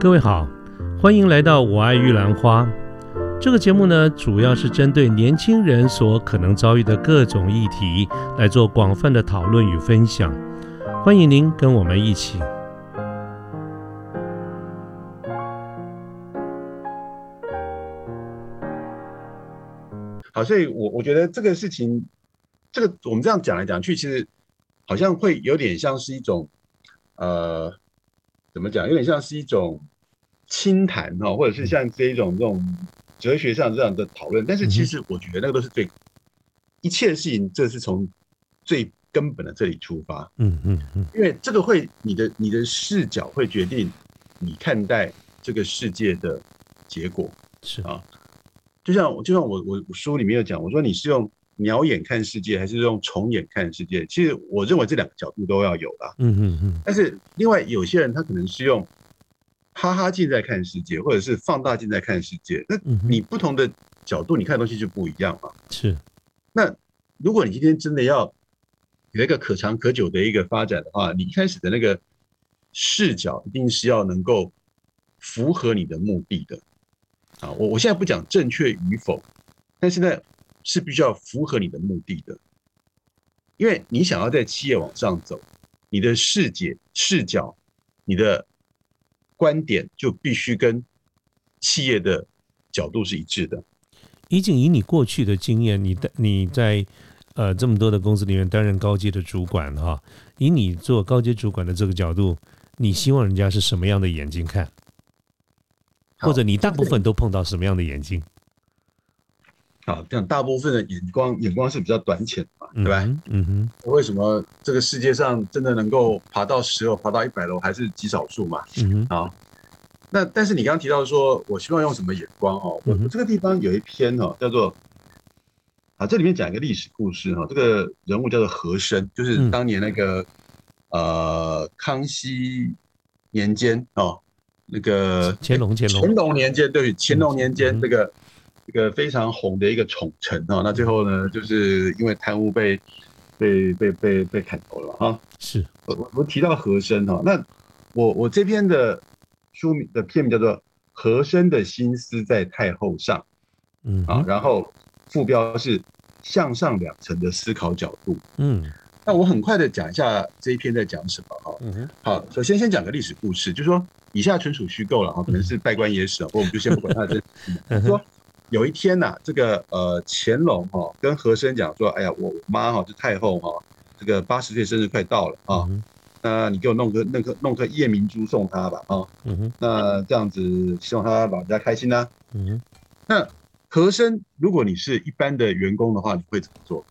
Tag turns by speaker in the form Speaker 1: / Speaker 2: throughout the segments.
Speaker 1: 各位好，欢迎来到《我爱玉兰花》这个节目呢，主要是针对年轻人所可能遭遇的各种议题来做广泛的讨论与分享。欢迎您跟我们一起。
Speaker 2: 好，所以我我觉得这个事情，这个我们这样讲来讲去，其实好像会有点像是一种，呃，怎么讲？有点像是一种轻谈哈，或者是像这一种这种哲学上这样的讨论。但是其实我觉得那个都是最一切的事情，这是从最根本的这里出发。
Speaker 1: 嗯嗯嗯，
Speaker 2: 因为这个会你的你的视角会决定你看待这个世界的结果。
Speaker 1: 是
Speaker 2: 啊就像就像我我我书里面有讲，我说你是用鸟眼看世界，还是用虫眼看世界？其实我认为这两个角度都要有啦。
Speaker 1: 嗯嗯嗯，
Speaker 2: 但是另外有些人他可能是用哈哈镜在看世界，或者是放大镜在看世界。那你不同的角度，你看的东西就不一样嘛。
Speaker 1: 是
Speaker 2: 那如果你今天真的要有一个可长可久的一个发展的话，你一开始的那个视角一定是要能够符合你的目的的。啊，我我现在不讲正确与否，但是呢是必须要符合你的目的的，因为你想要在企业往上走，你的视野、视角、你的观点就必须跟企业的角度是一致的。
Speaker 1: 怡景，以你过去的经验，你的你在呃这么多的公司里面担任高阶的主管哈，以你做高阶主管的这个角度，你希望人家是什么样的眼睛看？或者你大部分都碰到什么样的眼睛？
Speaker 2: 好，这样大部分的眼光眼光是比较短浅的嘛，对
Speaker 1: 嗯
Speaker 2: 吧？
Speaker 1: 哼？嗯哼，
Speaker 2: 为什么这个世界上真的能够爬到十楼、爬到一百楼，还是极少数嘛？
Speaker 1: 嗯哼，
Speaker 2: 好，那但是你刚刚提到说，我希望用什么眼光哦？我
Speaker 1: 嗯哼
Speaker 2: 我这个地方有一篇哦，叫做啊，这里面讲一个历史故事哈、这个人物叫做和珅，就是
Speaker 1: 嗯
Speaker 2: 当年那个、呃康熙年间哦，那个
Speaker 1: 乾隆，乾隆
Speaker 2: 乾，隆年间，对，乾隆年
Speaker 1: 嗯
Speaker 2: 间这个这个非常红的一个宠臣哦，那最后呢，就是因为贪污被被被被被砍头了啊。
Speaker 1: 是，
Speaker 2: 我我我提到和珅哈，那我我这篇的书名的片名叫做《和珅的心思在太后上》啊，
Speaker 1: 嗯啊，
Speaker 2: 然后副标是向上两层的思考角度。
Speaker 1: 嗯
Speaker 2: 那我很快的讲一下这一篇在讲什么哈。
Speaker 1: 嗯哼，
Speaker 2: 好，首先先讲个历史故事，就是说以下纯属虚构了哈，可能是拜官野史啊，不过我们就先不管它的真实性。
Speaker 1: 嗯哼
Speaker 2: 说有一天呐、这个呃乾隆哈、跟和珅讲说，哎呀，我妈哈、这太后哈、这个八十岁生日快到了啊，
Speaker 1: 嗯，
Speaker 2: 那你给我弄个弄个弄颗夜明珠送她吧啊，那这样子希望她老人家开心呐、
Speaker 1: 嗯哼，
Speaker 2: 那和珅，如果你是一般的员工的话，你会怎么做？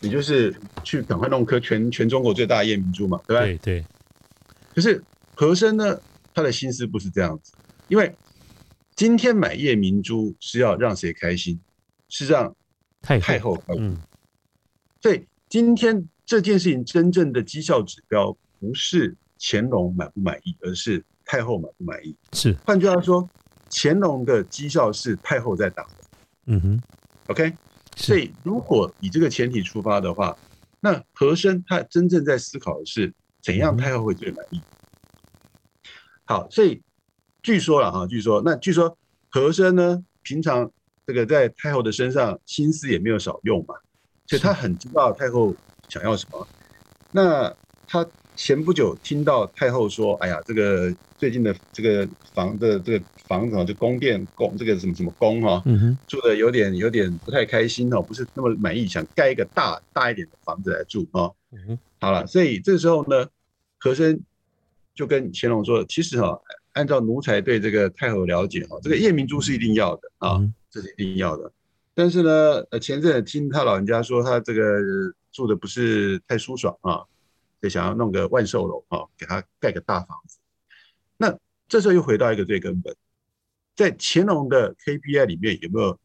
Speaker 2: 你就是去赶快弄颗全全中国最大的夜明珠嘛，对不对？
Speaker 1: 对对，
Speaker 2: 可是和珅呢，他的心思不是这样子，因为今天买夜明珠是要让谁开心？是让
Speaker 1: 太
Speaker 2: 太后开心。
Speaker 1: 嗯
Speaker 2: 所以今天这件事情真正的绩效指标不是乾隆满不满意，而是太后满不满意。
Speaker 1: 是，
Speaker 2: 换句话说，乾隆的绩效是太后在打的
Speaker 1: 嗯哼
Speaker 2: ，，OK？所，以如果以这个前提出发的话，那和珅他真正在思考的是怎样太后会最满意。好，所以据说了哈，据说那据说和珅呢，平常这个在太后的身上心思也没有少用嘛，所以他很知道太后想要什么。那他前不久听到太后说：“哎呀，这个最近的这个房的这个房子啊，就宫殿宫这个什么什么宫哈、住的有点有点不太开心哦，不是那么满意，想盖一个大大一点的房子来住
Speaker 1: 啊。
Speaker 2: 好了，所以这个时候呢，和珅就跟乾隆说，其实哈、按照奴才对这个太后的了解哈、这个夜明珠是一定要的啊，
Speaker 1: 嗯
Speaker 2: 这是一定要的。但是呢，呃，前阵子听他老人家说，他这个呃住的不是太舒爽啊，就想要弄个万寿楼啊，给他盖个大房子。那这时候又回到一个最根本，在乾隆的 KPI 里面有没有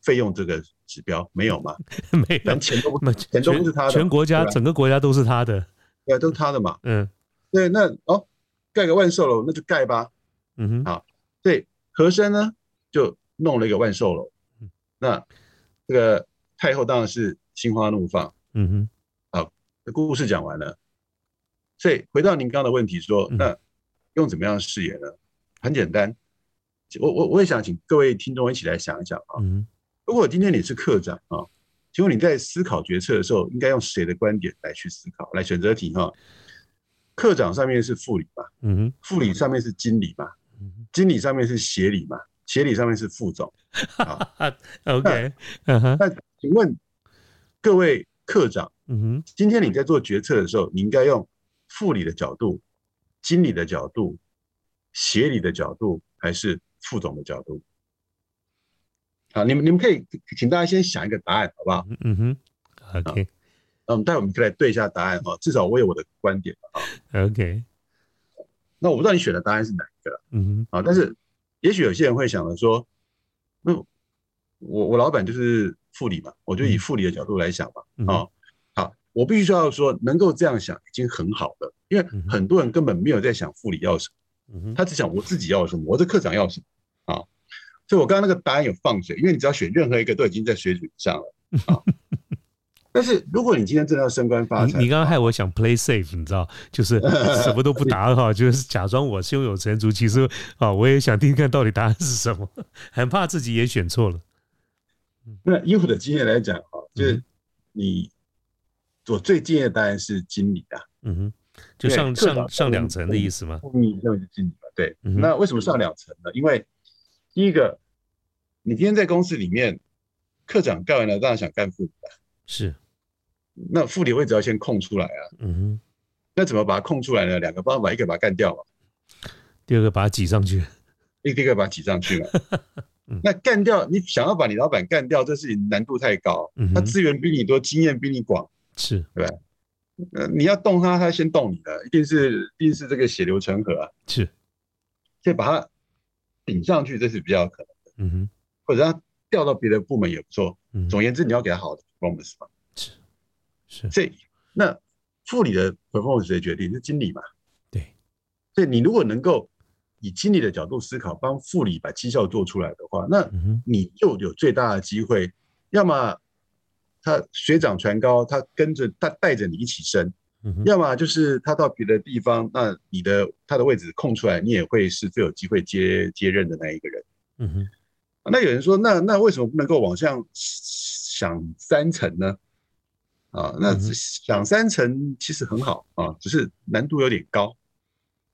Speaker 2: 费用这个指标？没有嘛？
Speaker 1: 没有
Speaker 2: 咱，钱都不钱都不是他的，
Speaker 1: 全国家整个国家都是他的，
Speaker 2: 对啊，都是他的嘛。
Speaker 1: 嗯
Speaker 2: 对，那哦，盖个万寿楼那就盖吧。
Speaker 1: 嗯哼，
Speaker 2: 好对，和珅呢就弄了一个万寿楼
Speaker 1: 嗯，
Speaker 2: 那这个太后当然是心花怒放。
Speaker 1: 嗯哼，
Speaker 2: 这故事讲完了，所以回到您刚刚的问题说，
Speaker 1: 嗯
Speaker 2: 那用怎么样的视野呢？很简单，我我我也想请各位听众一起来想一想啊。
Speaker 1: 嗯
Speaker 2: 如果今天你是课长啊，请问你在思考决策的时候，应该用谁的观点来去思考？来选择题哈，课长上面是副理嘛，
Speaker 1: 嗯哼
Speaker 2: 副理上面是经理嘛，
Speaker 1: 嗯
Speaker 2: 经理上面是协理嘛，协理上面是副总。啊，
Speaker 1: 哼，OK，嗯哼
Speaker 2: 那请问各位课长，
Speaker 1: 嗯哼
Speaker 2: 今天你在做决策的时候，你应该用副理的角度、经理的角度、协理的角度，还是副总的角度？好，你们你们可以请大家先想一个答案，好不好？
Speaker 1: 嗯哼，OK
Speaker 2: 那我们待会我们可以来对一下答案哈，至少我有我的观点啊。
Speaker 1: OK，
Speaker 2: 那我不知道你选的答案是哪一个了
Speaker 1: 嗯
Speaker 2: 啊，但是也许有些人会想着说，那我我老板就是副理嘛，我就以副理的角度来想嘛。
Speaker 1: 嗯
Speaker 2: 啊，好，我必须要说，能够这样想已经很好了，因为很多人根本没有在想副理要什么，
Speaker 1: 嗯
Speaker 2: 他只想我自己要什么，我的课长要什么啊。所以我刚刚那个答案有放水，因为你只要选任何一个都已经在水准上了啊。但是如果你今天真的要升官发财，
Speaker 1: 你你刚刚害我想 play safe，你知道，就是 什么都不答哈，就是假装我胸有成竹，其实啊，我也想听听看到底答案是什么，很怕自己也选错了。
Speaker 2: 那以我的经验来讲哈，就是
Speaker 1: 嗯
Speaker 2: 你我最建议的答案是经理啊。
Speaker 1: 嗯哼，就上上上两层的意思吗？
Speaker 2: 你认为是经理嘛？对。
Speaker 1: 嗯
Speaker 2: 那为什么上两层呢？因为第一个，你今天在公司里面，科长干完了，当然想干副理啊。
Speaker 1: 是，
Speaker 2: 那副理位置要先空出来啊。
Speaker 1: 嗯哼。
Speaker 2: 那怎么把它空出来呢？两个方法，一个把它干掉嘛，
Speaker 1: 第二个把它挤上去，
Speaker 2: 一个一个把它挤上去嘛
Speaker 1: 嗯。
Speaker 2: 那干掉，你想要把你老板干掉，这事情难度太高。
Speaker 1: 嗯
Speaker 2: 他资源比你多，经验比你广，
Speaker 1: 是
Speaker 2: 对吧？呃，你要动他，他先动你的，一定是一定是这个血流成河啊。
Speaker 1: 是，
Speaker 2: 所以把他顶上去，这是比较可能的，
Speaker 1: 嗯哼，
Speaker 2: 或者让它调到别的部门也不错。
Speaker 1: 嗯，
Speaker 2: 总而言之，你要给他好的 performance 嘛。所以那副理的 performance 谁决定？是经理嘛？
Speaker 1: 对，
Speaker 2: 所以你如果能够以经理的角度思考，帮副理把绩效做出来的话，那你就有最大的机会，要么他水涨船高，他跟着他带着你一起升，要么就是他到别的地方，那你的他的位置空出来，你也会是最有机会接接任的那一个人。
Speaker 1: 嗯哼，
Speaker 2: 那有人说，那那为什么不能够往上想三层呢？啊，那想三层其实很好啊，只是难度有点高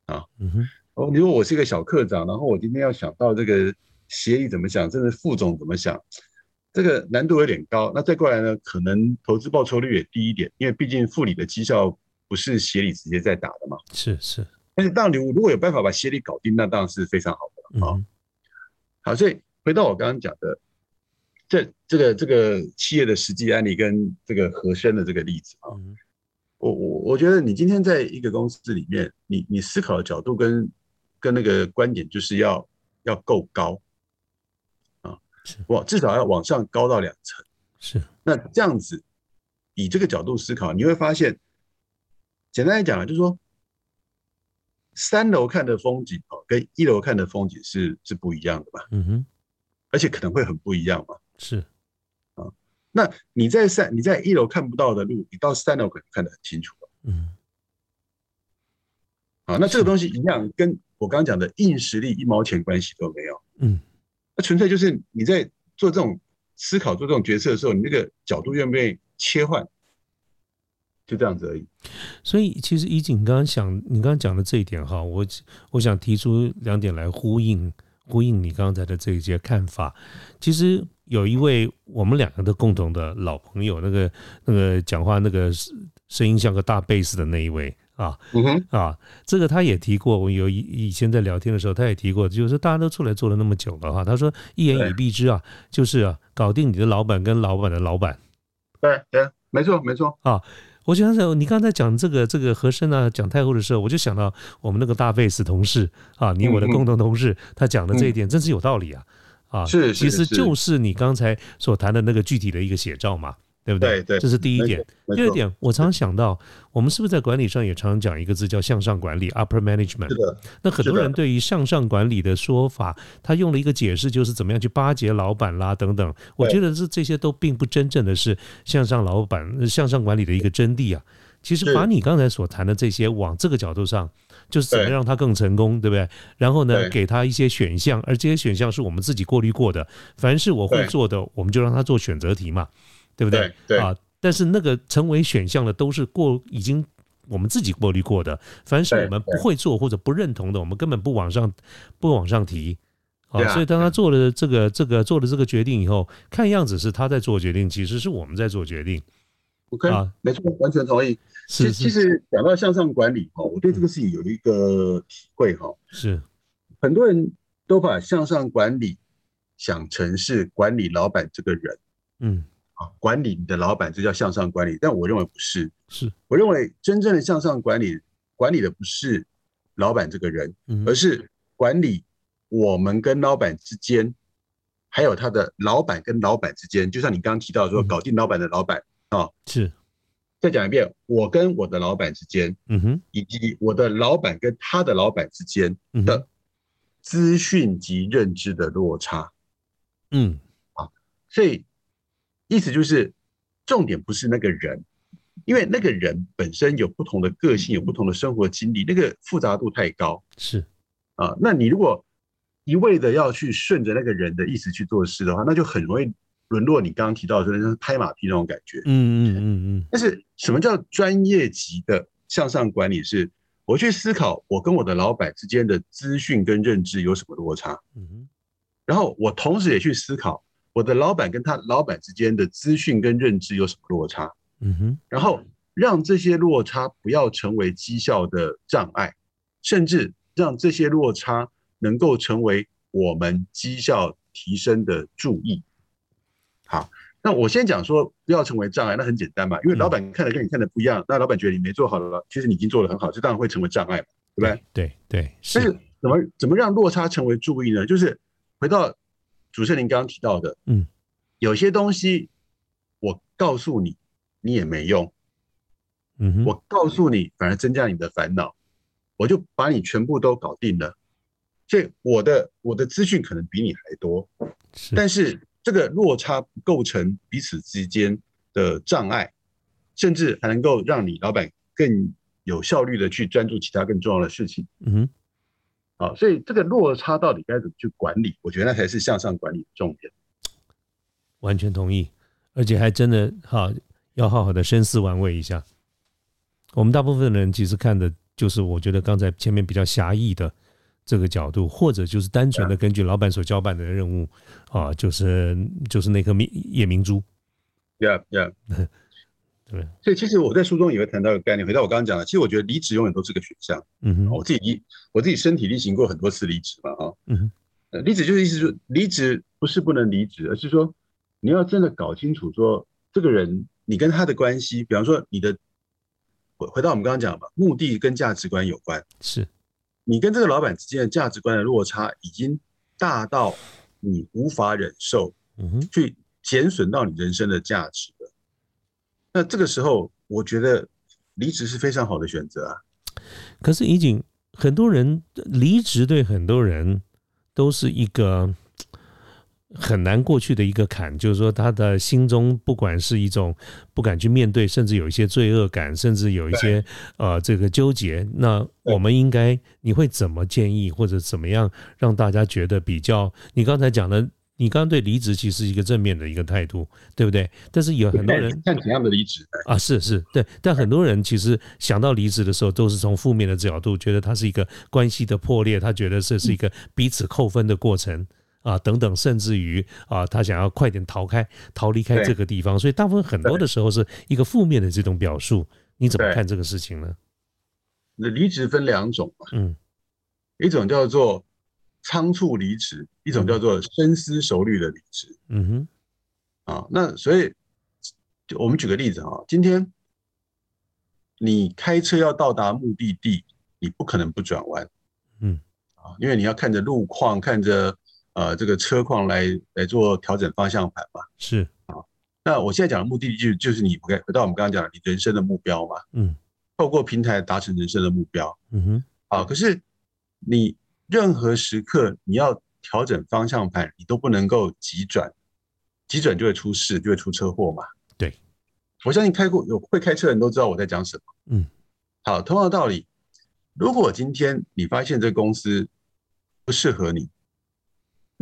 Speaker 2: 啊。
Speaker 1: 嗯哼，
Speaker 2: 哦，你说我是一个小课长，然后我今天要想到这个协议怎么想，甚至副总怎么想，这个难度有点高。那再过来呢，可能投资报酬率也低一点，因为毕竟副理的绩效不是协理直接在打的嘛。
Speaker 1: 是是，
Speaker 2: 但是当然，你如果有办法把协理搞定，那当然是非常好的啊。
Speaker 1: 嗯，
Speaker 2: 好，所以回到我刚刚讲的，这这个这个企业的实际案例跟这个和珅的这个例子啊，我我我觉得你今天在一个公司里面，你你思考的角度跟跟那个观点就是要要够高啊
Speaker 1: 是，
Speaker 2: 往至少要往上高到两层。
Speaker 1: 是，
Speaker 2: 那这样子以这个角度思考，你会发现，简单来讲啊，就是说，三楼看的风景哦，跟一楼看的风景是是不一样的嘛，
Speaker 1: 嗯哼，
Speaker 2: 而且可能会很不一样嘛。
Speaker 1: 是啊，
Speaker 2: 那你在三你在一楼看不到的路，你到三楼可能看得很清楚了
Speaker 1: 嗯，
Speaker 2: 啊。那这个东西一样，跟我刚刚讲的硬实力一毛钱关系都没有。
Speaker 1: 嗯，
Speaker 2: 那纯粹就是你在做这种思考、做这种决策的时候，你那个角度愿不愿意切换，就这样子而已。
Speaker 1: 所以其实怡景，你刚刚想，你刚刚讲的这一点哈，我我想提出两点来呼应呼应你刚才的这一些看法。其实有一位我们两个的共同的老朋友，那个那个讲话那个声音像个大贝斯的那一位啊啊，这个他也提过。我有以以前在聊天的时候，他也提过，就是大家都出来做了那么久了哈，他说一言以蔽之啊，就是啊，搞定你的老板跟老板的老板。
Speaker 2: 对对，没错没错啊。
Speaker 1: 我想想，你刚才讲这个这个和珅啊，讲太后的时候，我就想到我们那个大贝斯同事啊，你我的共同同事，他讲的这一点真是有道理啊啊，
Speaker 2: 是是
Speaker 1: 其实就是你刚才所谈的那个具体的一个写照嘛，对不对？
Speaker 2: 对对
Speaker 1: 这是第一点。第二，点，我常常想到，我们是不是在管理上也常常讲一个字叫向上管理 （upper management）？那很多人对于向上管理的说法，他用了一个解释，就是怎么样去巴结老板啦等等。我觉得这这些都并不真正的是向上老板、呃向上管理的一个真谛啊。其实把你刚才所谈的这些往这个角度上就是怎么让他更成功，对不对？然后呢，给他一些选项，而这些选项是我们自己过滤过的。凡是我会做的，我们就让他做选择题嘛，对不
Speaker 2: 对对
Speaker 1: 啊，但是那个成为选项的都是过已经我们自己过滤过的，凡是我们不会做或者不认同的，我们根本不往上不往上提。
Speaker 2: 对啊
Speaker 1: 所以当他做了这个这个做了这个决定以后，看样子是他在做决定，其实是我们在做决定。
Speaker 2: OK，、
Speaker 1: 啊
Speaker 2: 没错，完全同意。其
Speaker 1: 是
Speaker 2: 其实讲到向上管理哈，我对这个事情有一个体会哈，
Speaker 1: 是，
Speaker 2: 很多人都把向上管理想成是管理老板这个人
Speaker 1: 嗯，
Speaker 2: 啊，管理你的老板这叫向上管理，但我认为不是。
Speaker 1: 是，
Speaker 2: 我认为真正的向上管理，管理的不是老板这个人，
Speaker 1: 嗯
Speaker 2: 而是管理我们跟老板之间，还有他的老板跟老板之间。就像你刚刚提到说，
Speaker 1: 嗯
Speaker 2: 搞定老板的老板。
Speaker 1: 是，
Speaker 2: 再讲一遍，我跟我的老板之间，
Speaker 1: 嗯哼，
Speaker 2: 以及我的老板跟他的老板之间的资讯及认知的落差。
Speaker 1: 嗯。
Speaker 2: 啊所以意思就是，重点不是那个人，因为那个人本身有不同的个性，有不同的生活经历，那个复杂度太高。
Speaker 1: 是，
Speaker 2: 啊。那你如果一味的要去顺着那个人的意思去做事的话，那就很容易沦落你刚刚提到的说，像拍马屁那种感觉。
Speaker 1: 嗯嗯嗯嗯
Speaker 2: 但是什么叫专业级的向上管理？是我去思考我跟我的老板之间的资讯跟认知有什么落差，
Speaker 1: 嗯哼，
Speaker 2: 然后我同时也去思考我的老板跟他老板之间的资讯跟认知有什么落差，
Speaker 1: 嗯哼，
Speaker 2: 然后让这些落差不要成为绩效的障碍，甚至让这些落差能够成为我们绩效提升的注意。好，那我先讲说不要成为障碍，那很简单嘛，因为老板看的跟你看的不一样，那老板觉得你没做好了，其实你已经做得很好，这当然会成为障碍嘛，对不对？
Speaker 1: 对对是，
Speaker 2: 但是怎么怎么让落差成为注意呢？就是回到主持人您刚刚提到的，
Speaker 1: 嗯，
Speaker 2: 有些东西我告诉你，你也没用，
Speaker 1: 嗯哼，
Speaker 2: 我告诉你反而增加你的烦恼，我就把你全部都搞定了。所以我的我的资讯可能比你还多，
Speaker 1: 是，
Speaker 2: 但是这个落差不构成彼此之间的障碍，甚至还能够让你老板更有效率的去专注其他更重要的事情。
Speaker 1: 嗯哼，
Speaker 2: 啊，所以这个落差到底该怎么去管理？我觉得那才是向上管理的重点。
Speaker 1: 完全同意，而且还真的哈，要好好的深思玩味一下。我们大部分人其实看的就是，我觉得刚才前面比较狭义的这个角度，或者就是单纯的根据老板所交办的任务啊，就是就是那颗明夜明珠
Speaker 2: ，Yeah, yeah。
Speaker 1: 对，
Speaker 2: 所以其实我在书中也会谈到一个概念，回到我刚刚讲的，其实我觉得离职永远都是个选项。
Speaker 1: 嗯哼，
Speaker 2: 我自己离我自己身体力行过很多次离职嘛，哈。
Speaker 1: 嗯哼，
Speaker 2: 呃，离职就是意思说，离职不是不能离职，而是说你要真的搞清楚说这个人你跟他的关系，比方说你的回回到我们刚刚讲嘛，目的跟价值观有关。
Speaker 1: 是，
Speaker 2: 你跟这个老板之间的价值观的落差已经大到你无法忍受，
Speaker 1: 嗯哼，
Speaker 2: 去减损到你人生的价值了。那这个时候，我觉得离职是非常好的选择啊。
Speaker 1: 可是已经很多人离职，对很多人都是一个很难过去的一个坎，就是说他的心中不管是一种不敢去面对，甚至有一些罪恶感，甚至有一些呃这个纠结。那我们应该你会怎么建议，或者怎么样让大家觉得比较？你刚才讲的。你刚刚对离职其实是一个正面的一个态度，对不对？但是有很多人
Speaker 2: 看怎样的离职，
Speaker 1: 啊，是是，对，但很多人其实想到离职的时候，都是从负面的角度，觉得它是一个关系的破裂，他觉得这是一个彼此扣分的过程啊，等等，甚至于啊，他想要快点逃开、逃离开这个地方，所以大部分很多的时候是一个负面的这种表述。你怎么看这个事情呢？
Speaker 2: 那离职分两种嘛，
Speaker 1: 嗯
Speaker 2: 一种叫做仓促离职，一种叫做深思熟虑的离职
Speaker 1: 嗯哼，
Speaker 2: 啊。那所以，我们举个例子啊，今天你开车要到达目的地，你不可能不转弯，
Speaker 1: 嗯
Speaker 2: 啊，因为你要看着路况，看着呃这个车况来来做调整方向盘嘛。
Speaker 1: 是，
Speaker 2: 那我现在讲的目的地就就是你回回到我们刚刚讲的你人生的目标嘛，
Speaker 1: 嗯
Speaker 2: 透过平台达成人生的目标。
Speaker 1: 嗯哼，
Speaker 2: 啊，可是你任何时刻你要调整方向盘，你都不能够急转，急转就会出事，就会出车祸嘛。
Speaker 1: 对，
Speaker 2: 我相信开过有会开车的人都知道我在讲什么。
Speaker 1: 嗯，
Speaker 2: 好，同样的道理，如果今天你发现这公司不适合你，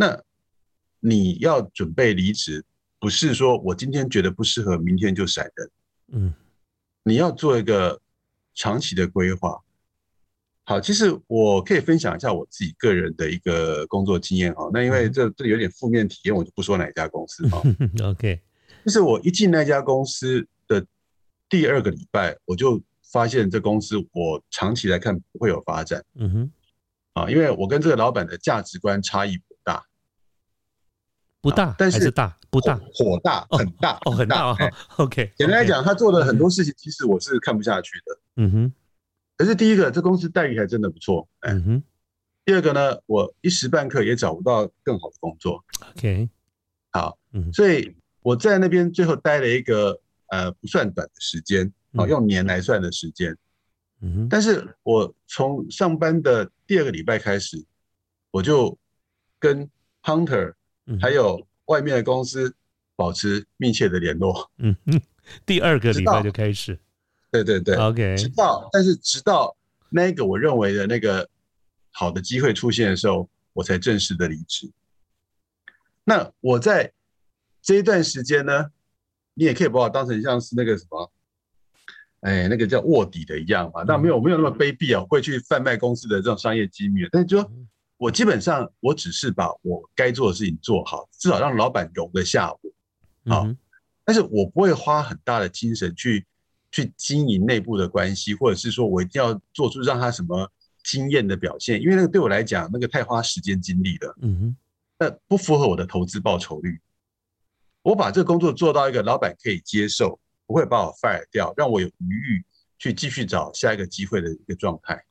Speaker 2: 那你要准备离职，不是说我今天觉得不适合，明天就闪人。
Speaker 1: 嗯，
Speaker 2: 你要做一个长期的规划。好，其实我可以分享一下我自己个人的一个工作经验哈。那因为这这有点负面体验，我就不说哪一家公司哈。
Speaker 1: OK，
Speaker 2: 就是我一进那家公司的第二个礼拜，我就发现这公司我长期来看不会有发展
Speaker 1: 嗯哼，
Speaker 2: 啊，因为我跟这个老板的价值观差异不大，但是
Speaker 1: 大，不大，
Speaker 2: 火大
Speaker 1: 哦
Speaker 2: 很大
Speaker 1: 哦，很大哦
Speaker 2: 哎。
Speaker 1: OK，
Speaker 2: 简单来，讲，他做的很多事情，其实我是看不下去的。
Speaker 1: 嗯哼，
Speaker 2: 可是第一个，这公司待遇还真的不错。哎，
Speaker 1: 嗯哼
Speaker 2: 第二个呢，我一时半刻也找不到更好的工作。
Speaker 1: ，OK，
Speaker 2: 好，
Speaker 1: 嗯
Speaker 2: 所以我在那边最后待了一个呃不算短的时间，啊，
Speaker 1: 嗯
Speaker 2: 用年来算的时间。
Speaker 1: 嗯哼，
Speaker 2: 但是我从上班的第二个礼拜开始，我就跟 Hunter 还有外面的公司保持密切的联络。
Speaker 1: 嗯哼，第二个礼拜就开始
Speaker 2: 对对对
Speaker 1: ，，OK，
Speaker 2: 直到但是直到那个我认为的那个好的机会出现的时候，我才正式的离职。那我在这一段时间呢，你也可以把我当成像是那个什么，哎，那个叫卧底的一样嘛。那没有没有那么卑鄙啊，我会去贩卖公司的这种商业机密。但是就说我基本上我只是把我该做的事情做好，至少让老板容得下我。啊
Speaker 1: 嗯
Speaker 2: 但是我不会花很大的精神去去经营内部的关系，或者是说我一定要做出让他什么惊艳的表现，因为那个对我来讲，那个太花时间精力了，
Speaker 1: 嗯哼，
Speaker 2: 那不符合我的投资报酬率。我把这个工作做到一个老板可以接受，不会把我 fire 掉，让我有余裕去继续找下一个机会的一个状态。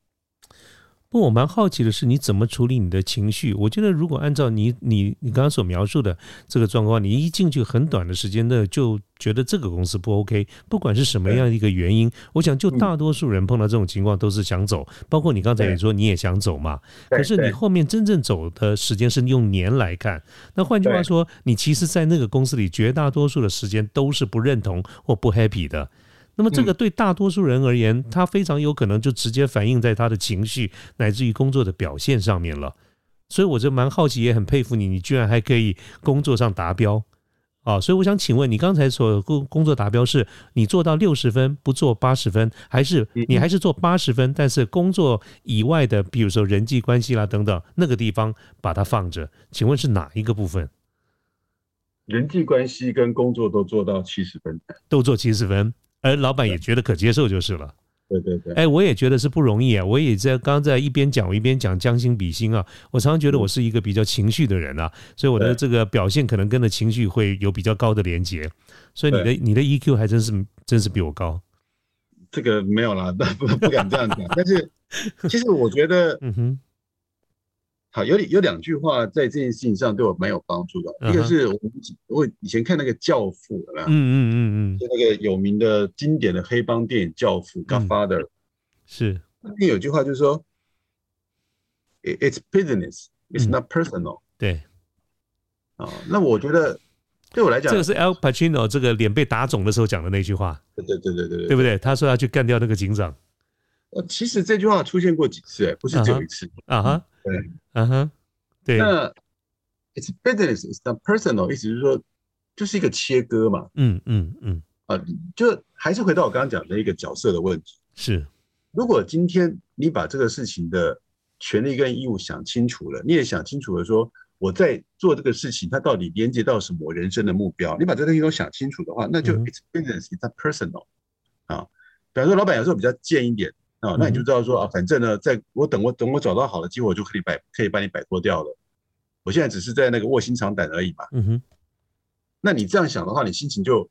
Speaker 1: 不，我蛮好奇的是，你怎么处理你的情绪？我觉得，如果按照你你你刚刚所描述的这个状况，你一进去很短的时间内就觉得这个公司不 OK，不管是什么样的一个原因，我想就大多数人碰到这种情况都是想走，包括你刚才也说你也想走嘛。可是你后面真正走的时间是用年来看，那换句话说，你其实，在那个公司里绝大多数的时间都是不认同或不 happy 的。那么这个对大多数人而言，他非常有可能就直接反映在他的情绪乃至于工作的表现上面了。所以我就蛮好奇，也很佩服你，你居然还可以工作上达标啊！所以我想请问，你刚才所工工作达标是你做到六十分，不做八十分，还是你还是做八十分，但是工作以外的，比如说人际关系啦等等那个地方把它放着？请问是哪一个部分
Speaker 2: 人际关系跟工作都做到七十分，
Speaker 1: 都做七十分，而老板也觉得可接受就是了。
Speaker 2: 对对对，
Speaker 1: 哎，我也觉得是不容易啊！我也在刚刚在一边讲，我一边讲将心比心啊。我常常觉得我是一个比较情绪的人啊，所以我的这个表现可能跟着情绪会有比较高的连接。所以你的你的 EQ 还真是真是比我高。
Speaker 2: 这个没有啦，不不敢这样讲。但是其实我觉得，
Speaker 1: 嗯哼，
Speaker 2: 好，有有两句话在这件事情上对我蛮有帮助的。一个是我们我以前看那个《教父》有有？
Speaker 1: 嗯嗯嗯嗯，
Speaker 2: 就那个有名的经典的黑帮电影《教父》（Godfather），
Speaker 1: 是，
Speaker 2: 那边有句话就是说，“It- “It's business, it's
Speaker 1: 嗯。
Speaker 2: not personal”
Speaker 1: 对，
Speaker 2: 啊。那我觉得对我来讲，
Speaker 1: 这个是 Al Pacino 这个脸被打肿的时候讲的那句话，
Speaker 2: 对对对对对对。
Speaker 1: 对不对？他说要去干掉那个警长。
Speaker 2: 呃，其实这句话出现过几次，哎，不是只有一次。
Speaker 1: 啊哈，
Speaker 2: 对，
Speaker 1: 嗯哼，对，
Speaker 2: 那 “It's business, it's not personal” 意思是说，就是一个切割嘛。
Speaker 1: 嗯嗯嗯，
Speaker 2: 啊，就还是回到我刚刚讲的一个角色的问题。
Speaker 1: 是，
Speaker 2: 如果今天你把这个事情的权利跟义务想清楚了，你也想清楚了，说我在做这个事情，它到底连接到什么我人生的目标？你把这东西都想清楚的话，那就
Speaker 1: 嗯
Speaker 2: it's business, it's not personal 啊。比方说，老板有时候比较贱一点啊，那你就知道说啊，反正呢，在我等我等我找到好的机会，我就可以摆可以把你摆脱掉了。我现在只是在那个卧薪尝胆而已嘛。
Speaker 1: 嗯哼。
Speaker 2: 那你这样想的话，你心情就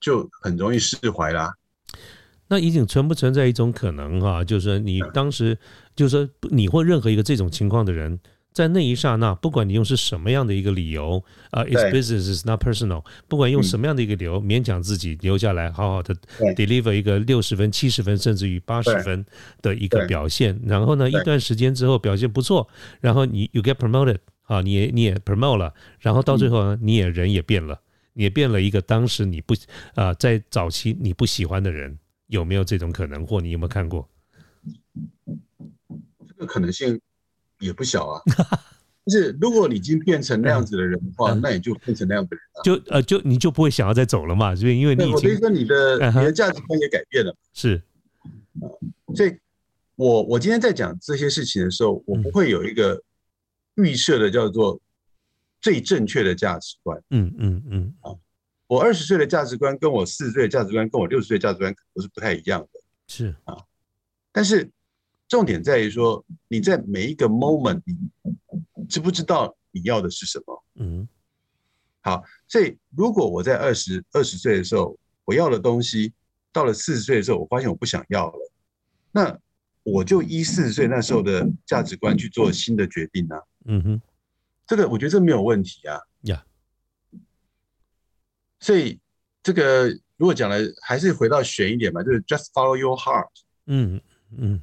Speaker 2: 就很容易释怀啦。
Speaker 1: 那已经存不存在一种可能哈、就是说你当时，就是说你或任何一个这种情况的人，在那一刹那，不管你用是什么样的一个理由，啊、i t s business, is not personal，不管用
Speaker 2: 嗯
Speaker 1: 什么样的一个理由，勉强自己留下来，好好的 deliver 一个六十分、七十分，甚至于八十分的一个表现，然后呢，一段时间之后表现不错，然后你 you get promoted 啊，你也你也 promote 了，然后到最后呢，你也人也变了，你也变了一个当时你不啊、在早期你不喜欢的人。有没有这种可能，或你有没有看过？
Speaker 2: 这个可能性也不小啊。就是如果你已经变成那样子的人的话，
Speaker 1: 嗯
Speaker 2: 那你就变成那样的人了。
Speaker 1: 就呃就你就不会想要再走了嘛，所以因为你
Speaker 2: 对，
Speaker 1: 已经
Speaker 2: 我的意思说，你的
Speaker 1: 嗯
Speaker 2: 你的价值观也改变了。
Speaker 1: 是
Speaker 2: 所以我我今天在讲这些事情的时候，我不会有一个预设的叫做最正确的价值观。
Speaker 1: 嗯嗯嗯啊
Speaker 2: 我二十岁的价值观跟我四十岁的价值观跟我六十岁的价值观可能都是不太一样的。
Speaker 1: 是啊
Speaker 2: 但是重点在于说，你在每一个 moment，你知不知道你要的是什么？
Speaker 1: 嗯好
Speaker 2: 所以如果我在二十二十岁的时候，我要的东西，到了四十岁的时候，我发现我不想要了，那我就依四十岁那时候的价值观去做新的决定啊。
Speaker 1: 嗯哼
Speaker 2: 这个我觉得这没有问题啊。
Speaker 1: 呀
Speaker 2: 所以这个如果讲了还是回到悬一点嘛，就是 just follow your heart。
Speaker 1: 嗯嗯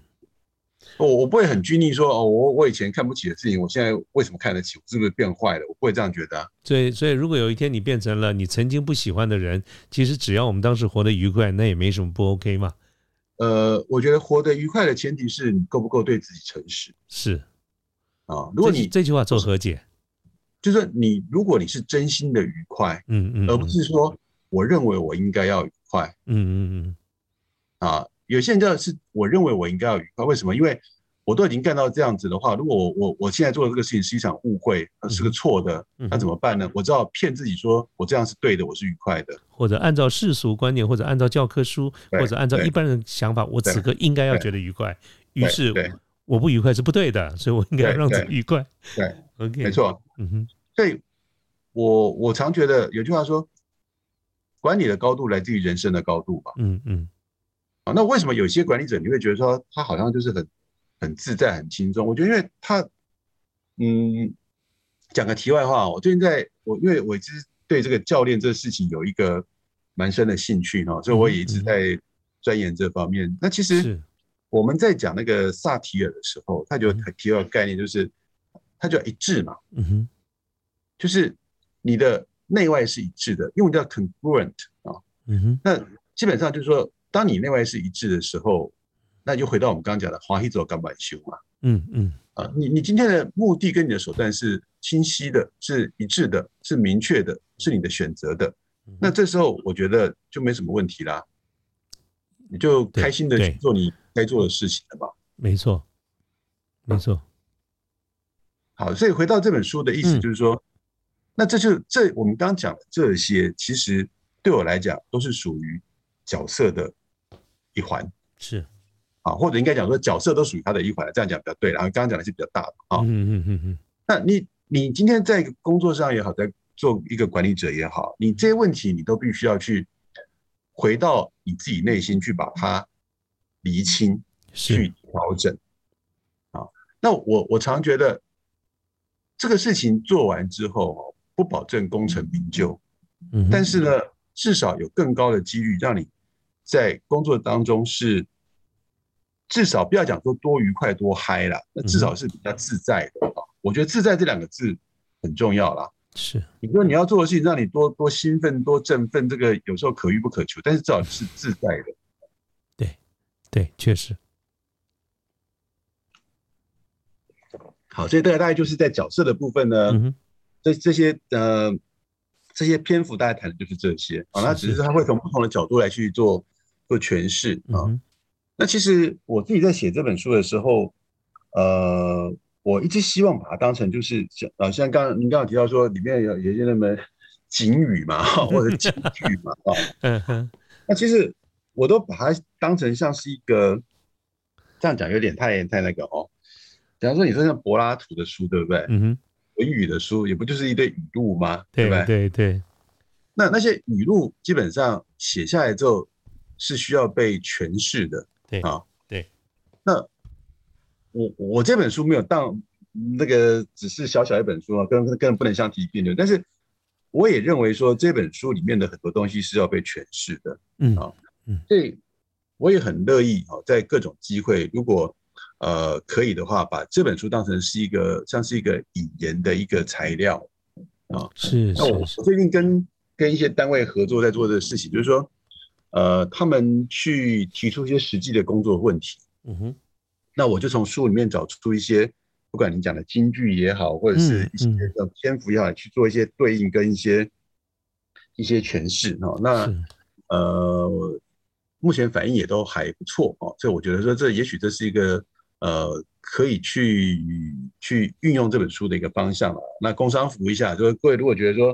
Speaker 2: 我我不会很拘泥说哦，我我以前看不起的事情，我现在为什么看得起？我是不是变坏了？我不会这样觉得、啊。
Speaker 1: 所以所以如果有一天你变成了你曾经不喜欢的人，其实只要我们当时活得愉快，那也没什么不 OK 嘛。
Speaker 2: 呃，我觉得活得愉快的前提是你够不够对自己诚实
Speaker 1: 是，
Speaker 2: 啊。如果你
Speaker 1: 这句这句话做和解，
Speaker 2: 就是你，如果你是真心的愉快，
Speaker 1: 嗯嗯，
Speaker 2: 而不是说我认为我应该要愉快
Speaker 1: 嗯嗯嗯
Speaker 2: 啊。有些人叫是我认为我应该要愉快，为什么？因为我都已经干到这样子的话，如果我我我现在做的这个事情是一场误会，呃是个错的，
Speaker 1: 嗯
Speaker 2: 那怎么办呢？我只好骗自己说我这样是对的，我是愉快的。
Speaker 1: 或者按照世俗观念，或者按照教科书，或者按照一般人的想法，我此刻应该要觉得愉快。于是我不愉快是不对的，所以我应该要让自己愉快。
Speaker 2: 对
Speaker 1: ，OK，
Speaker 2: 没，错。
Speaker 1: 嗯哼，
Speaker 2: 所以我我常觉得有句话说，管理的高度来自于人生的高度吧。
Speaker 1: 嗯嗯
Speaker 2: 啊，那为什么有些管理者你会觉得说他好像就是很很自在、很轻松？我觉得因为他，嗯，讲个题外话，我最近在我因为我一直对这个教练这个事情有一个蛮深的兴趣哈，所以我也一直在钻研这方面。那其实，我们在讲那个萨提尔的时候，他就提到概念，就是他就一致嘛，
Speaker 1: 嗯哼，
Speaker 2: 就是你的内外是一致的，用叫 congruent 啊。
Speaker 1: 嗯哼，
Speaker 2: 那基本上就是说，当你内外是一致的时候，那就回到我们刚刚讲的华西走干板修嘛。
Speaker 1: 嗯嗯
Speaker 2: 啊，你你今天的目的跟你的手段是清晰的，是一致的，是明确的，是你的选择的。
Speaker 1: 嗯
Speaker 2: 那这时候我觉得就没什么问题啦，你就
Speaker 1: 对
Speaker 2: 开心的去做你该做的事情了吧。
Speaker 1: 没错，没错，
Speaker 2: 好，所以回到这本书的意思
Speaker 1: 嗯
Speaker 2: 就是说，那这就这我们刚刚讲的这些，其实对我来讲都是属于角色的一环
Speaker 1: 是，
Speaker 2: 啊，或者应该讲说角色都属于他的一环，这样讲比较对。然后刚刚讲的是比较大的啊。
Speaker 1: 嗯嗯嗯嗯
Speaker 2: 那你你今天在工作上也好，在做一个管理者也好，你这些问题你都必须要去回到你自己内心去把它厘清，去，调整。啊，那我我常觉得这个事情做完之后哦，不保证功成名就，
Speaker 1: 嗯，
Speaker 2: 但是呢，至少有更高的几率让你在工作当中是至少不要讲说多愉快多嗨啦，那至少是比较自在的啊。我觉得“自在”这两个字很重要啦。
Speaker 1: 是，
Speaker 2: 你说你要做的事情让你多多兴奋、多振奋，这个有时候可遇不可求，但是至少是自在的。
Speaker 1: 对，对确实，
Speaker 2: 好，所以这个大概就是在角色的部分呢，
Speaker 1: 嗯，
Speaker 2: 这这些呃这些篇幅大概谈的就是这些啊，
Speaker 1: 是
Speaker 2: 那只是他会从不同的角度来去做做诠释啊。
Speaker 1: 嗯，
Speaker 2: 那其实我自己在写这本书的时候，呃，我一直希望把它当成就是像啊，像刚刚您刚刚提到说里面有有一些那么 警语嘛，或者警句嘛啊，那其实我都把它当成像是一个这样讲有点太太那个哦。假如说你说像柏拉图的书，对不对？
Speaker 1: 嗯哼，
Speaker 2: 文语的书也不就是一堆语录吗？
Speaker 1: 对
Speaker 2: 不对？
Speaker 1: 对对，
Speaker 2: 那那些语录基本上写下来之后是需要被诠释的。
Speaker 1: 对
Speaker 2: 啊，
Speaker 1: 对。
Speaker 2: 那我我这本书没有当那个只是小小一本书啊，根根本不能相提并论。但是我也认为说这本书里面的很多东西是要被诠释的。
Speaker 1: 嗯
Speaker 2: 啊，嗯所以我也很乐意啊，在各种机会，如果呃可以的话，把这本书当成是一个像是一个引言的一个材料啊。
Speaker 1: 是
Speaker 2: 那我最近跟跟一些单位合作，在做这个事情，就是说，呃，他们去提出一些实际的工作问题，
Speaker 1: 嗯哼，
Speaker 2: 那我就从书里面找出一些，不管你讲的京剧也好，或者是一些的篇幅也好，去做一些对应跟一些一些诠释哈。那呃，目前反应也都还不错哦，所以我觉得说这也许这是一个呃可以去去运用这本书的一个方向了。那工商服一下，就是各位如果觉得说。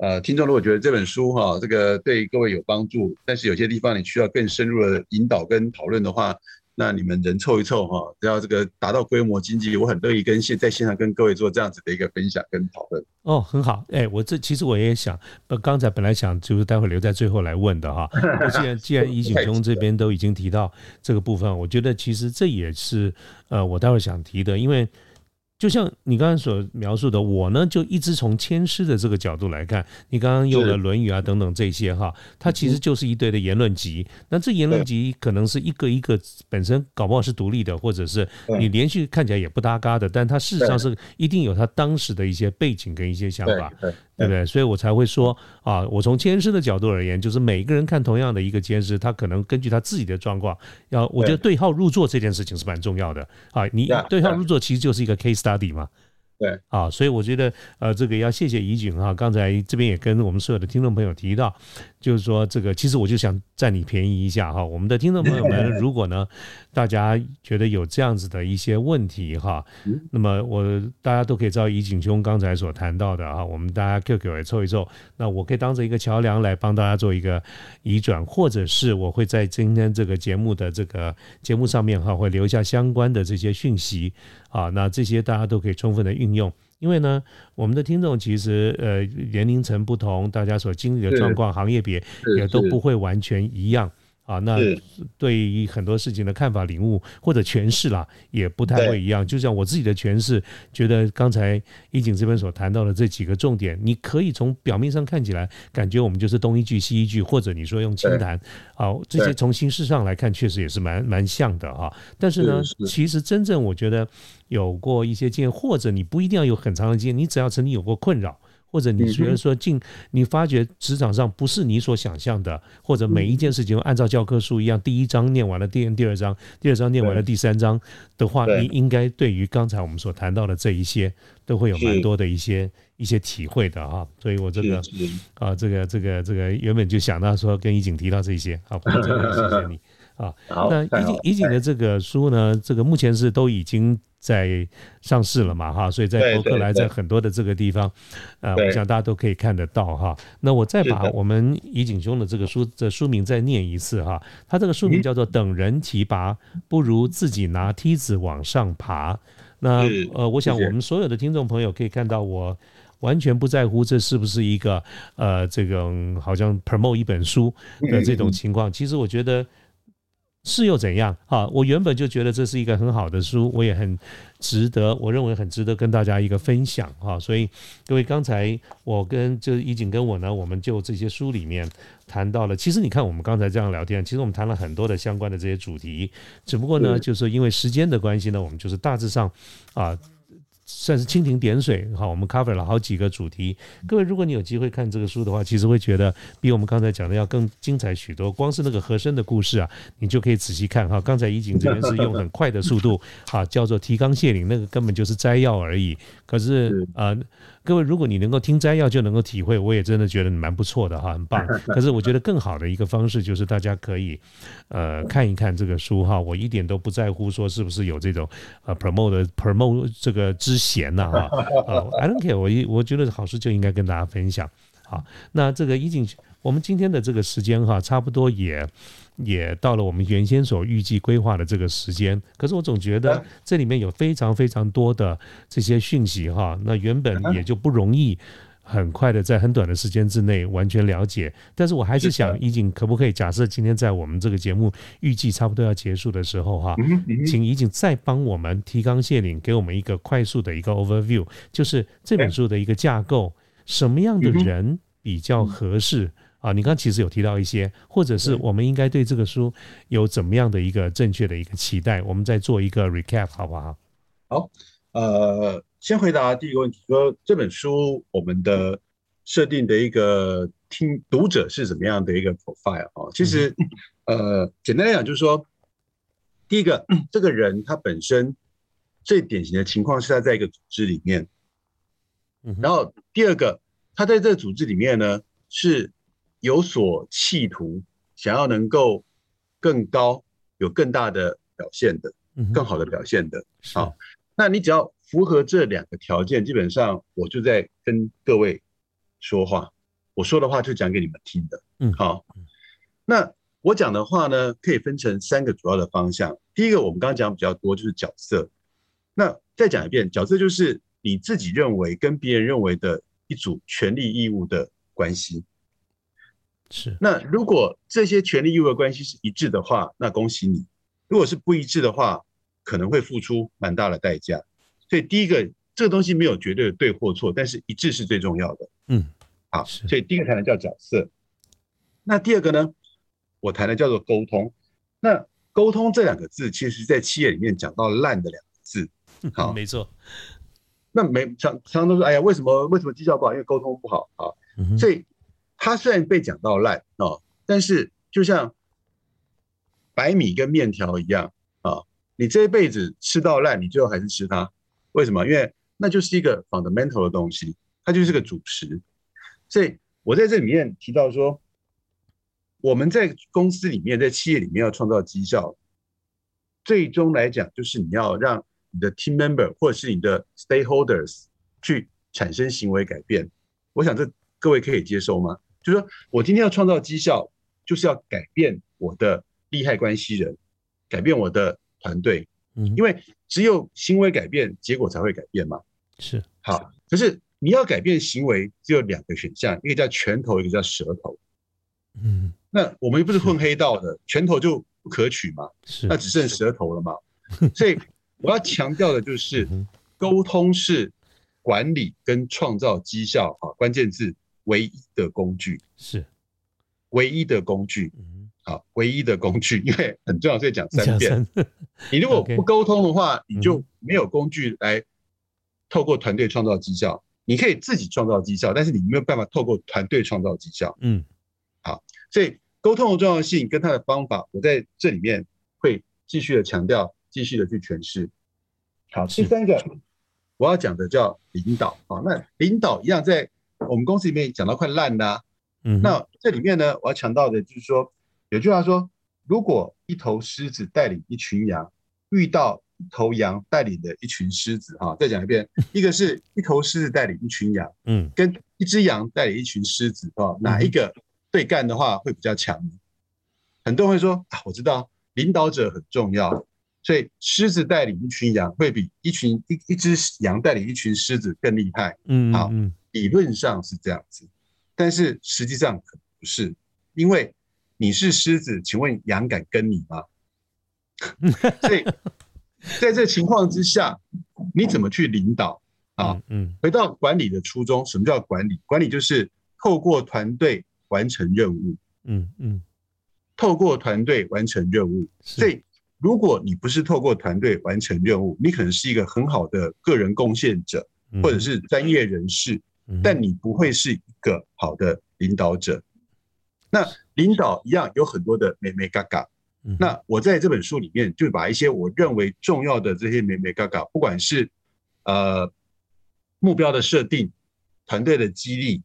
Speaker 2: 呃，听众如果觉得这本书哈，这个对各位有帮助，但是有些地方你需要更深入的引导跟讨论的话，那你们人凑一凑哈，只要这个达到规模经济，我很乐意跟现在线上跟各位做这样子的一个分享跟讨论。
Speaker 1: 哦，很好，哎，我这其实我也想，呃，刚才本来想就是待会留在最后来问的哈。既然 既然怡景兄这边都已经提到这个部分，我觉得其实这也是呃我待会想提的，因为。就像你刚刚所描述的，我呢就一直从谦师的这个角度来看，你刚刚用了《论语》啊等等这些哈，它其实就是一堆的言论集。那这言论集可能是一个一个本身搞不好是独立的，或者是你连续看起来也不搭嘎的，但它事实上是一定有它当时的一些背景跟一些想法。对不对？所以我才会说啊，我从监师的角度而言，就是每个人看同样的一个监师，他可能根据他自己的状况，要我觉得对号入座这件事情是蛮重要的啊。你对号入座其实就是一个 case study 嘛。
Speaker 2: 对
Speaker 1: 啊，所以我觉得呃，这个要谢谢怡景哈。刚才这边也跟我们所有的听众朋友提到，就是说这个其实我就想占你便宜一下哈。我们的听众朋友们，如果呢大家觉得有这样子的一些问题哈，那么我大家都可以照怡景兄刚才所谈到的哈，我们大家 QQ 也凑一凑，那我可以当成一个桥梁来帮大家做一个移转，或者是我会在今天这个节目的这个节目上面哈，会留下相关的这些讯息。啊，那这些大家都可以充分的运用，因为呢，我们的听众其实呃年龄层不同，大家所经历的状况、行业别也都不会完全一样。啊，那对于很多事情的看法、领悟或者诠释啦，也不太会一样。就像我自己的诠释，觉得刚才一景这边所谈到的这几个重点，你可以从表面上看起来，感觉我们就是东一句西一句，或者你说用清谈，啊，这些从形式上来看，确实也是蛮蛮像的哈。但是呢，其实真正我觉得有过一些经验，或者你不一定要有很长的经验，你只要曾经有过困扰。或者你觉得说进，你发觉职场上不是你所想象的，或者每一件事情按照教科书一样，第一章念完了，第第二章，第二章念完了，第三章的话，你应该对于刚才我们所谈到的这一些，都会有蛮多的一些一些体会的哈。所以我这个啊，这个这个这个原本就想到说跟怡景提到这些，好，真的 谢谢你啊。那怡景怡景的这个书呢，这个目前是都已经。在上市了嘛哈，所以在伯克来，在很多的这个地方，呃，我想大家都可以看得到哈。那我再把我们怡景兄的这个书的书名再念一次哈，他这个书名叫做《等人提拔，不如自己拿梯子往上爬》。那呃，我想我们所有的听众朋友可以看到，我完全不在乎这是不是一个呃，这种好像 promote 一本书的这种情况。其实我觉得。是又怎样啊？我原本就觉得这是一个很好的书，我也很值得，我认为很值得跟大家一个分享哈。所以各位，刚才我跟就怡景跟我呢，我们就这些书里面谈到了。其实你看，我们刚才这样聊天，其实我们谈了很多的相关的这些主题，只不过呢，就是因为时间的关系呢，我们就是大致上啊。算是蜻蜓点水，好，我们 cover 了好几个主题。各位，如果你有机会看这个书的话，其实会觉得比我们刚才讲的要更精彩许多。光是那个和珅的故事啊，你就可以仔细看哈。刚才怡景这边是用很快的速度，哈，叫做提纲挈领，那个根本就是摘要而已。可是啊。各位，如果你能够听摘要就能够体会，我也真的觉得蛮不错的哈，很棒。可是我觉得更好的一个方式就是大家可以呃看一看这个书哈，我一点都不在乎说是不是有这种呃 promote promote 这个之嫌呐哈。呃，I don't care，我一我觉得好书就应该跟大家分享。好，那这个已经我们今天的这个时间哈，差不多也。也到了我们原先所预计规划的这个时间，可是我总觉得这里面有非常非常多的这些讯息哈，那原本也就不容易很快的在很短的时间之内完全了解。但是我还是想，怡景可不可以假设今天在我们这个节目预计差不多要结束的时候哈，请怡景再帮我们提纲挈领，给我们一个快速的一个 overview，就是这本书的一个架构，什么样的人比较合适？啊，你刚其实有提到一些，或者是我们应该对这个书有怎么样的一个正确的一个期待？我们再做一个 recap 好不好？
Speaker 2: 好，呃，先回答第一个问题，说这本书我们的设定的一个听读者是怎么样的一个 profile 啊？其实，呃，简单来讲就是说，第一个，这个人他本身最典型的情况是他在一个组织里面，然后第二个，他在这个组织里面呢是有所企图，想要能够更高、有更大的表现的，更好的表现的。好，那你只要符合这两个条件，基本上我就在跟各位说话，我说的话就讲给你们听的。嗯，好，那。我讲的话呢，可以分成三个主要的方向。第一个，我们刚刚讲比较多，就是角色。那再讲一遍，角色就是你自己认为跟别人认为的一组权利义务的关系。
Speaker 1: 是。
Speaker 2: 那如果这些权利义务的关系是一致的话，那恭喜你；如果是不一致的话，可能会付出蛮大的代价。所以第一个，这个东西没有绝对的对或错，但是一致是最重要的。嗯，好。所以第一个才能叫角色。那第二个呢？我谈的叫做沟通，那沟通这两个字，其实在企业里面讲到烂的两个字，
Speaker 1: 好，没错。
Speaker 2: 那没常常常都说，哎呀，为什么为什么绩效不好？因为沟通不好啊。所以它虽然被讲到烂哦，但是就像白米跟面条一样啊，你这一辈子吃到烂，你最后还是吃它。为什么？因为那就是一个 fundamental 的东西，它就是个主食。所以我在这里面提到说。我们在公司里面，在企业里面要创造绩效，最终来讲就是你要让你的 team member 或者是你的 stakeholders 去产生行为改变。我想这各位可以接受吗？就是说我今天要创造绩效，就是要改变我的利害关系人，改变我的团队。嗯，因为只有行为改变，结果才会改变嘛。
Speaker 1: 是，
Speaker 2: 好。可是你要改变行为，只有两个选项，一个叫拳头，一个叫舌头。嗯。那我们又不是混黑道的，拳头就不可取嘛，是那只剩舌头了嘛。所以我要强调的就是，沟通是管理跟创造绩效啊关键字唯一的工具，
Speaker 1: 是
Speaker 2: 唯一的工具。好，唯一的工具，因为很重要，所以讲三遍。你如果不沟通的话，你就没有工具来透过团队创造绩效。你可以自己创造绩效，但是你没有办法透过团队创造绩效。嗯。好所以沟通的重要性跟它的方法，我在这里面会继续的强调，继续的去诠释。好，第三个我要讲的叫领导啊。那领导一样，在我们公司里面讲到快烂的。嗯，那这里面呢，我要强调的就是说，有句话说，如果一头狮子带领一群羊，遇到一头羊带领的一群狮子，哈，再讲一遍，一个是一头狮子带领一群羊，嗯，跟一只羊带领一群狮子，啊，哪一个？对干的话会比较强，很多人会说啊，我知道领导者很重要，所以狮子带领一群羊会比一群一一只羊带领一群狮子更厉害。嗯，好，理论上是这样子，但是实际上可不是，因为你是狮子，请问羊敢跟你吗？所以 在这情况之下，你怎么去领导啊？嗯，回到管理的初衷，什么叫管理？管理就是透过团队。完成任务，嗯嗯，透过团队完成任务。所以，如果你不是透过团队完成任务，你可能是一个很好的个人贡献者，或者是专业人士，但你不会是一个好的领导者。那领导一样有很多的美美嘎嘎。那我在这本书里面就把一些我认为重要的这些美美嘎嘎，不管是呃目标的设定、团队的激励。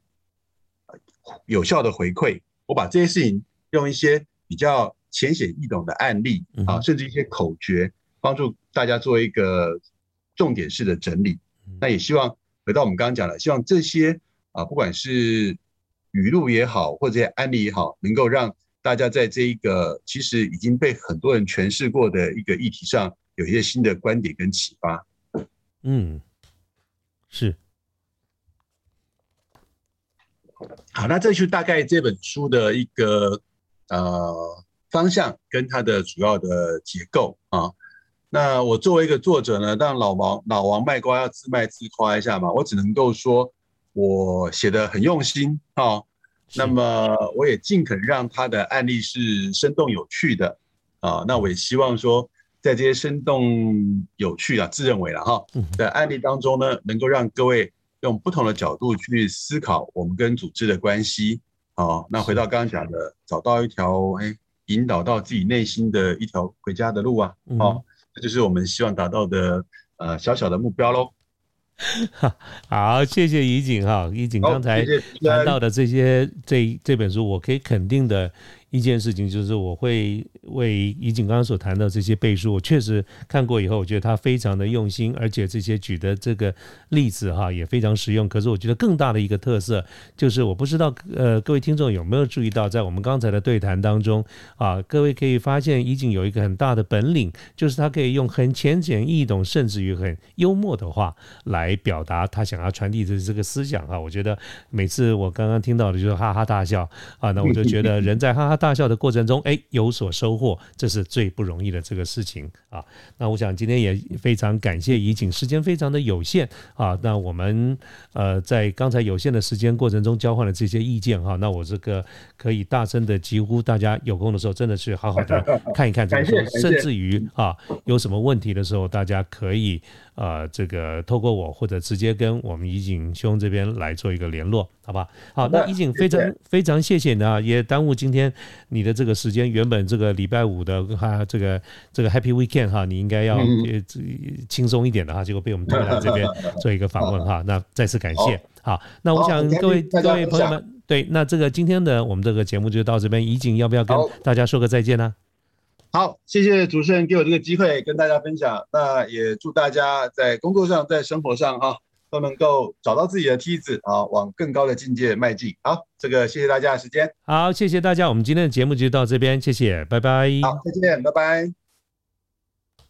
Speaker 2: 有效的回馈，我把这些事情用一些比较浅显易懂的案例啊，甚至一些口诀，帮助大家做一个重点式的整理。那也希望回到我们刚刚讲的，希望这些啊，不管是语录也好，或者案例也好，能够让大家在这一个其实已经被很多人诠释过的一个议题上，有一些新的观点跟启发。嗯，
Speaker 1: 是。
Speaker 2: 好，那这就是大概这本书的一个呃方向跟它的主要的结构啊。那我作为一个作者呢，让老王老王卖瓜要自卖自夸一下嘛，我只能够说我写的很用心啊。那么我也尽可能让他的案例是生动有趣的啊。那我也希望说，在这些生动有趣啊，自认为了哈的案例当中呢，能够让各位。用不同的角度去思考我们跟组织的关系，啊，那回到刚刚讲的，找到一条哎一引导到自己内心的一条回家的路啊。好，这就是我们希望达到的呃小小的目标喽。
Speaker 1: 好，谢谢怡景哈，怡景刚才谈到的这些这这本书，我可以肯定的。一件事情就是，我会为怡景刚刚所谈到这些背书，我确实看过以后，我觉得他非常的用心，而且这些举的这个例子哈也非常实用。可是我觉得更大的一个特色就是，我不知道呃各位听众有没有注意到，在我们刚才的对谈当中啊，各位可以发现怡景有一个很大的本领，就是他可以用很浅显易懂，甚至于很幽默的话来表达他想要传递的这个思想啊。我觉得每次我刚刚听到的就是哈哈大笑啊，那我就觉得人在哈哈。大笑的过程中，哎，有所收获，这是最不容易的这个事情啊。那我想今天也非常感谢怡景，时间非常的有限啊。那我们呃在刚才有限的时间过程中交换了这些意见哈。那我这个可以大声的疾呼，大家有空的时候真的去好好的看一看这个书，甚至于啊有什么问题的时候，大家可以。呃，这个透过我或者直接跟我们怡景兄这边来做一个联络，好吧？好，那怡景非常非常谢谢你啊，也耽误今天你的这个时间。原本这个礼拜五的哈，这个这个 Happy Weekend 哈，你应该要轻松一点的哈，结果被我们推来这边做一个访问哈。那再次感谢。好，那我想各位各位朋友们，对，那这个今天的我们这个节目就到这边。怡景要不要跟大家说个再见呢？
Speaker 2: 好，谢谢主持人给我这个机会跟大家分享。那也祝大家在工作上、在生活上哈，都能够找到自己的梯子啊，往更高的境界迈进。好，这个谢谢大家的时间。
Speaker 1: 好，谢谢大家，我们今天的节目就到这边，谢谢，拜拜。
Speaker 2: 好，再见，拜拜。